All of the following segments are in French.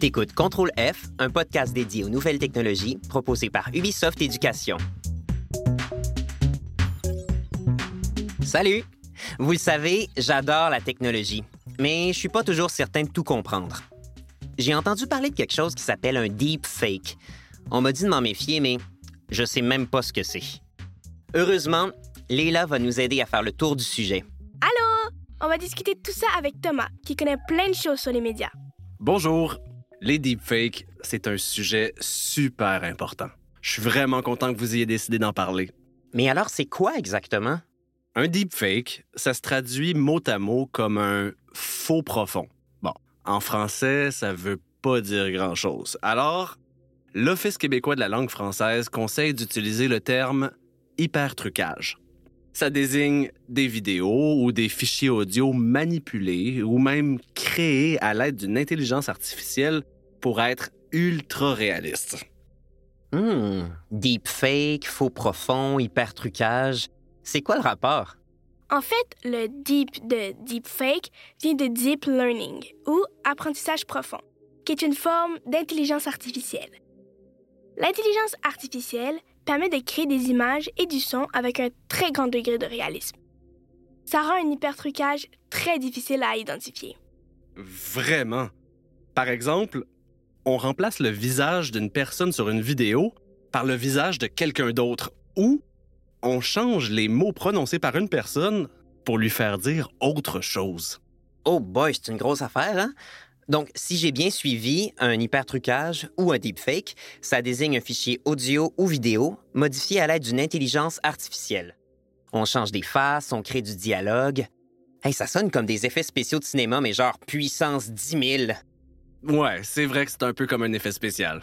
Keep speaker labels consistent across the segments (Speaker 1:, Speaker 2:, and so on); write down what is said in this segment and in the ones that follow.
Speaker 1: T'écoutes Contrôle F, un podcast dédié aux nouvelles technologies proposé par Ubisoft Éducation. Salut! Vous le savez, j'adore la technologie, mais je suis pas toujours certain de tout comprendre. J'ai entendu parler de quelque chose qui s'appelle un deep fake. On m'a dit de m'en méfier, mais je sais même pas ce que c'est. Heureusement, Leila va nous aider à faire le tour du sujet.
Speaker 2: Allô? On va discuter de tout ça avec Thomas, qui connaît plein de choses sur les médias.
Speaker 3: Bonjour. Les deepfakes, c'est un sujet super important. Je suis vraiment content que vous ayez décidé d'en parler.
Speaker 1: Mais alors, c'est quoi exactement?
Speaker 3: Un deepfake, ça se traduit mot à mot comme un faux profond. Bon, en français, ça veut pas dire grand-chose. Alors, l'Office québécois de la langue française conseille d'utiliser le terme hypertrucage. Ça désigne des vidéos ou des fichiers audio manipulés ou même créés à l'aide d'une intelligence artificielle pour être ultra réalistes.
Speaker 1: Hmm, deepfake, faux profond, hypertrucage. C'est quoi le rapport?
Speaker 2: En fait, le deep de deepfake vient de deep learning ou apprentissage profond, qui est une forme d'intelligence artificielle. L'intelligence artificielle permet de créer des images et du son avec un très grand degré de réalisme. Ça rend un hypertrucage très difficile à identifier.
Speaker 3: Vraiment. Par exemple, on remplace le visage d'une personne sur une vidéo par le visage de quelqu'un d'autre ou on change les mots prononcés par une personne pour lui faire dire autre chose.
Speaker 1: Oh boy, c'est une grosse affaire, hein? Donc, si j'ai bien suivi, un hypertrucage ou un deepfake, ça désigne un fichier audio ou vidéo modifié à l'aide d'une intelligence artificielle. On change des faces, on crée du dialogue. Hey, ça sonne comme des effets spéciaux de cinéma, mais genre puissance 10 000.
Speaker 3: Ouais, c'est vrai que c'est un peu comme un effet spécial.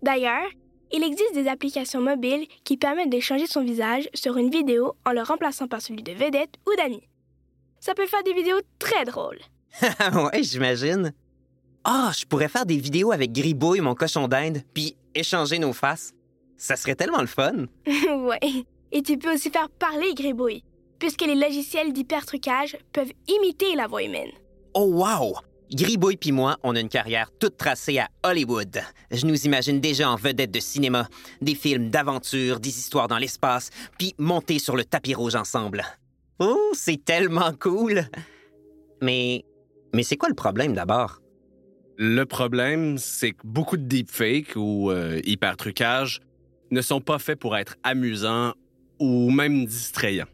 Speaker 2: D'ailleurs, il existe des applications mobiles qui permettent de changer son visage sur une vidéo en le remplaçant par celui de vedette ou d'amis. Ça peut faire des vidéos très drôles.
Speaker 1: ouais, j'imagine. Ah, je pourrais faire des vidéos avec Gribouille, mon cochon d'Inde, puis échanger nos faces. Ça serait tellement le fun.
Speaker 2: ouais. Et tu peux aussi faire parler Gribouille, puisque les logiciels d'hypertrucage peuvent imiter la voix humaine.
Speaker 1: Oh wow! Gribouille puis moi, on a une carrière toute tracée à Hollywood. Je nous imagine déjà en vedette de cinéma, des films d'aventure, des histoires dans l'espace, puis monter sur le tapis rouge ensemble. Oh, c'est tellement cool! Mais mais c'est quoi le problème d'abord?
Speaker 3: Le problème, c'est que beaucoup de deepfakes ou euh, hypertrucages ne sont pas faits pour être amusants ou même distrayants.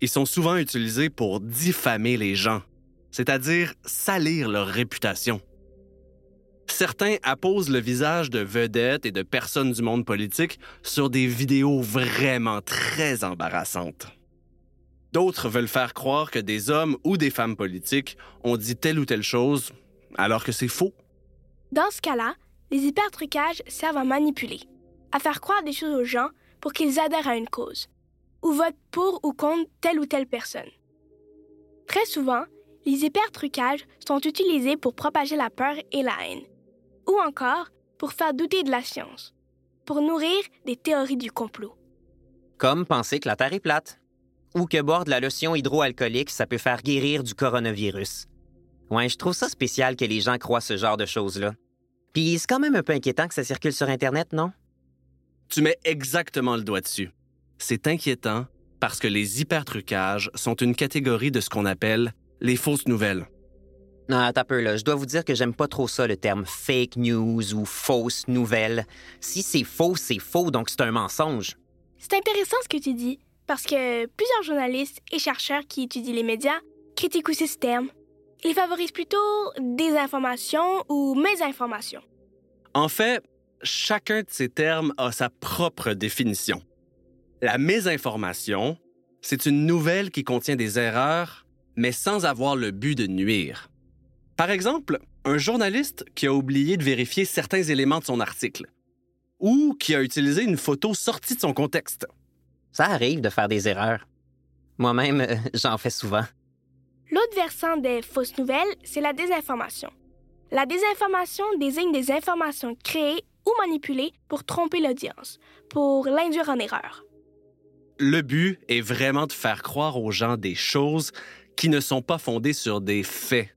Speaker 3: Ils sont souvent utilisés pour diffamer les gens, c'est-à-dire salir leur réputation. Certains apposent le visage de vedettes et de personnes du monde politique sur des vidéos vraiment très embarrassantes. D'autres veulent faire croire que des hommes ou des femmes politiques ont dit telle ou telle chose, alors que c'est faux.
Speaker 2: Dans ce cas-là, les hypertrucages servent à manipuler, à faire croire des choses aux gens pour qu'ils adhèrent à une cause, ou votent pour ou contre telle ou telle personne. Très souvent, les hypertrucages sont utilisés pour propager la peur et la haine, ou encore pour faire douter de la science, pour nourrir des théories du complot.
Speaker 1: Comme penser que la Terre est plate ou que boire de la lotion hydroalcoolique, ça peut faire guérir du coronavirus. Ouais, je trouve ça spécial que les gens croient ce genre de choses-là. Puis c'est quand même un peu inquiétant que ça circule sur Internet, non?
Speaker 3: Tu mets exactement le doigt dessus. C'est inquiétant parce que les hypertrucages sont une catégorie de ce qu'on appelle les fausses nouvelles.
Speaker 1: Non, t'as peu là. Je dois vous dire que j'aime pas trop ça, le terme fake news ou fausse nouvelle. Si c'est faux, c'est faux, donc c'est un mensonge.
Speaker 2: C'est intéressant ce que tu dis, parce que plusieurs journalistes et chercheurs qui étudient les médias critiquent aussi ce terme. Ils favorisent plutôt désinformation ou mésinformation.
Speaker 3: En fait, chacun de ces termes a sa propre définition. La mésinformation, c'est une nouvelle qui contient des erreurs, mais sans avoir le but de nuire. Par exemple, un journaliste qui a oublié de vérifier certains éléments de son article, ou qui a utilisé une photo sortie de son contexte.
Speaker 1: Ça arrive de faire des erreurs. Moi-même, euh, j'en fais souvent.
Speaker 2: L'autre versant des fausses nouvelles, c'est la désinformation. La désinformation désigne des informations créées ou manipulées pour tromper l'audience, pour l'induire en erreur.
Speaker 3: Le but est vraiment de faire croire aux gens des choses qui ne sont pas fondées sur des faits.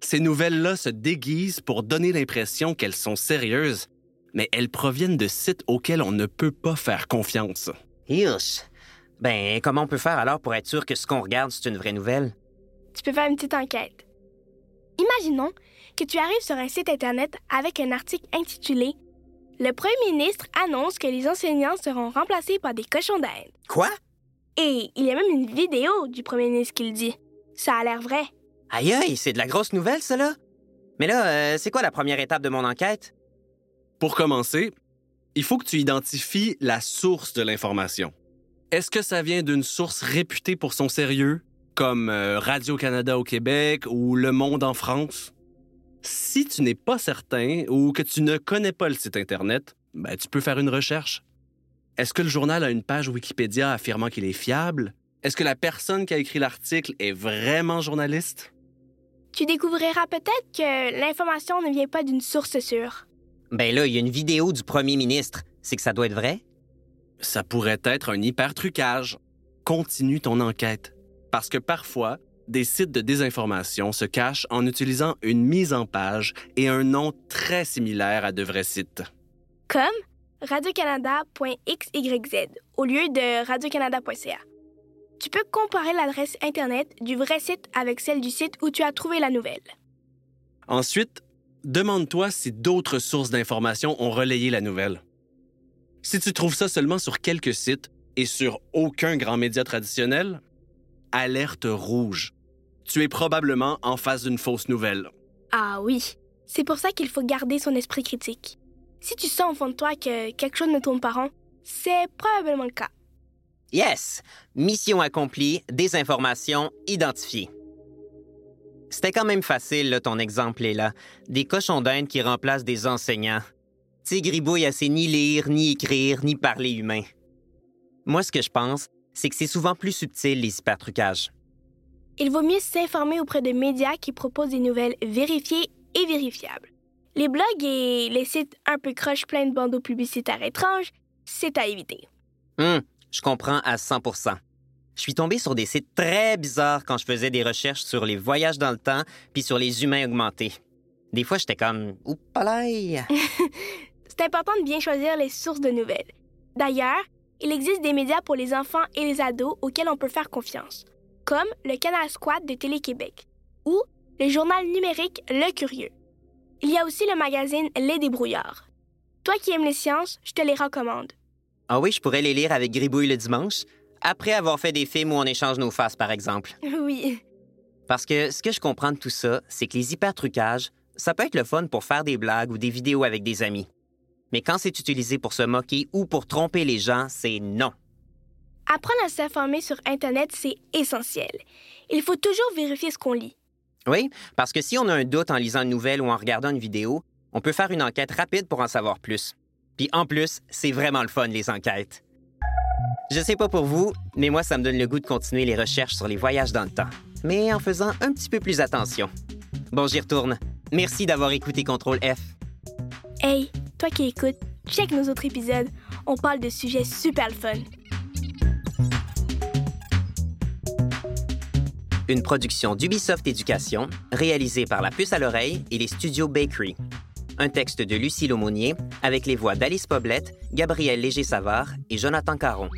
Speaker 3: Ces nouvelles-là se déguisent pour donner l'impression qu'elles sont sérieuses, mais elles proviennent de sites auxquels on ne peut pas faire confiance.
Speaker 1: Hirsch. Ben, comment on peut faire alors pour être sûr que ce qu'on regarde, c'est une vraie nouvelle?
Speaker 2: Tu peux faire une petite enquête. Imaginons que tu arrives sur un site Internet avec un article intitulé Le premier ministre annonce que les enseignants seront remplacés par des cochons d'Inde.
Speaker 1: Quoi?
Speaker 2: Et il y a même une vidéo du premier ministre qui le dit. Ça a l'air vrai.
Speaker 1: Aïe aïe, c'est de la grosse nouvelle, ça, là? Mais là, euh, c'est quoi la première étape de mon enquête?
Speaker 3: Pour commencer, il faut que tu identifies la source de l'information. Est-ce que ça vient d'une source réputée pour son sérieux, comme euh, Radio-Canada au Québec ou Le Monde en France? Si tu n'es pas certain ou que tu ne connais pas le site Internet, ben, tu peux faire une recherche. Est-ce que le journal a une page Wikipédia affirmant qu'il est fiable? Est-ce que la personne qui a écrit l'article est vraiment journaliste?
Speaker 2: Tu découvriras peut-être que l'information ne vient pas d'une source sûre.
Speaker 1: Ben là, il y a une vidéo du premier ministre. C'est que ça doit être vrai?
Speaker 3: Ça pourrait être un hyper-trucage. Continue ton enquête. Parce que parfois, des sites de désinformation se cachent en utilisant une mise en page et un nom très similaire à de vrais sites.
Speaker 2: Comme radiocanada.xyz au lieu de radiocanada.ca. Tu peux comparer l'adresse Internet du vrai site avec celle du site où tu as trouvé la nouvelle.
Speaker 3: Ensuite, demande-toi si d'autres sources d'informations ont relayé la nouvelle. Si tu trouves ça seulement sur quelques sites et sur aucun grand média traditionnel, alerte rouge. Tu es probablement en face d'une fausse nouvelle.
Speaker 2: Ah oui, c'est pour ça qu'il faut garder son esprit critique. Si tu sens au fond de toi que quelque chose ne tourne pas rond, c'est probablement le cas.
Speaker 1: Yes! Mission accomplie, désinformation identifiée. C'était quand même facile, là, ton exemple est là. Des cochons d'Inde qui remplacent des enseignants. Tigribouille assez ni lire, ni écrire, ni parler humain. Moi, ce que je pense, c'est que c'est souvent plus subtil, les hypertrucages.
Speaker 2: Il vaut mieux s'informer auprès de médias qui proposent des nouvelles vérifiées et vérifiables. Les blogs et les sites un peu croches pleins de bandeaux publicitaires étranges, c'est à éviter.
Speaker 1: Hum, je comprends à 100 Je suis tombé sur des sites très bizarres quand je faisais des recherches sur les voyages dans le temps puis sur les humains augmentés. Des fois, j'étais comme Oupalaï!
Speaker 2: c'est important de bien choisir les sources de nouvelles. D'ailleurs, il existe des médias pour les enfants et les ados auxquels on peut faire confiance, comme le Canal Squad de Télé-Québec ou le journal numérique Le Curieux. Il y a aussi le magazine Les Débrouillards. Toi qui aimes les sciences, je te les recommande.
Speaker 1: Ah oui, je pourrais les lire avec Gribouille le dimanche, après avoir fait des films où on échange nos faces, par exemple.
Speaker 2: Oui.
Speaker 1: Parce que ce que je comprends de tout ça, c'est que les hypertrucages, ça peut être le fun pour faire des blagues ou des vidéos avec des amis. Mais quand c'est utilisé pour se moquer ou pour tromper les gens, c'est non.
Speaker 2: Apprendre à s'informer sur Internet, c'est essentiel. Il faut toujours vérifier ce qu'on lit.
Speaker 1: Oui, parce que si on a un doute en lisant une nouvelle ou en regardant une vidéo, on peut faire une enquête rapide pour en savoir plus. Puis en plus, c'est vraiment le fun, les enquêtes. Je sais pas pour vous, mais moi, ça me donne le goût de continuer les recherches sur les voyages dans le temps, mais en faisant un petit peu plus attention. Bon, j'y retourne. Merci d'avoir écouté Contrôle F.
Speaker 2: Hey, toi qui écoutes, check nos autres épisodes. On parle de sujets super fun.
Speaker 1: Une production d'Ubisoft Éducation, réalisée par La Puce à l'oreille et les studios Bakery. Un texte de Lucie Laumonier, avec les voix d'Alice Poblette, Gabriel Léger-Savard et Jonathan Caron.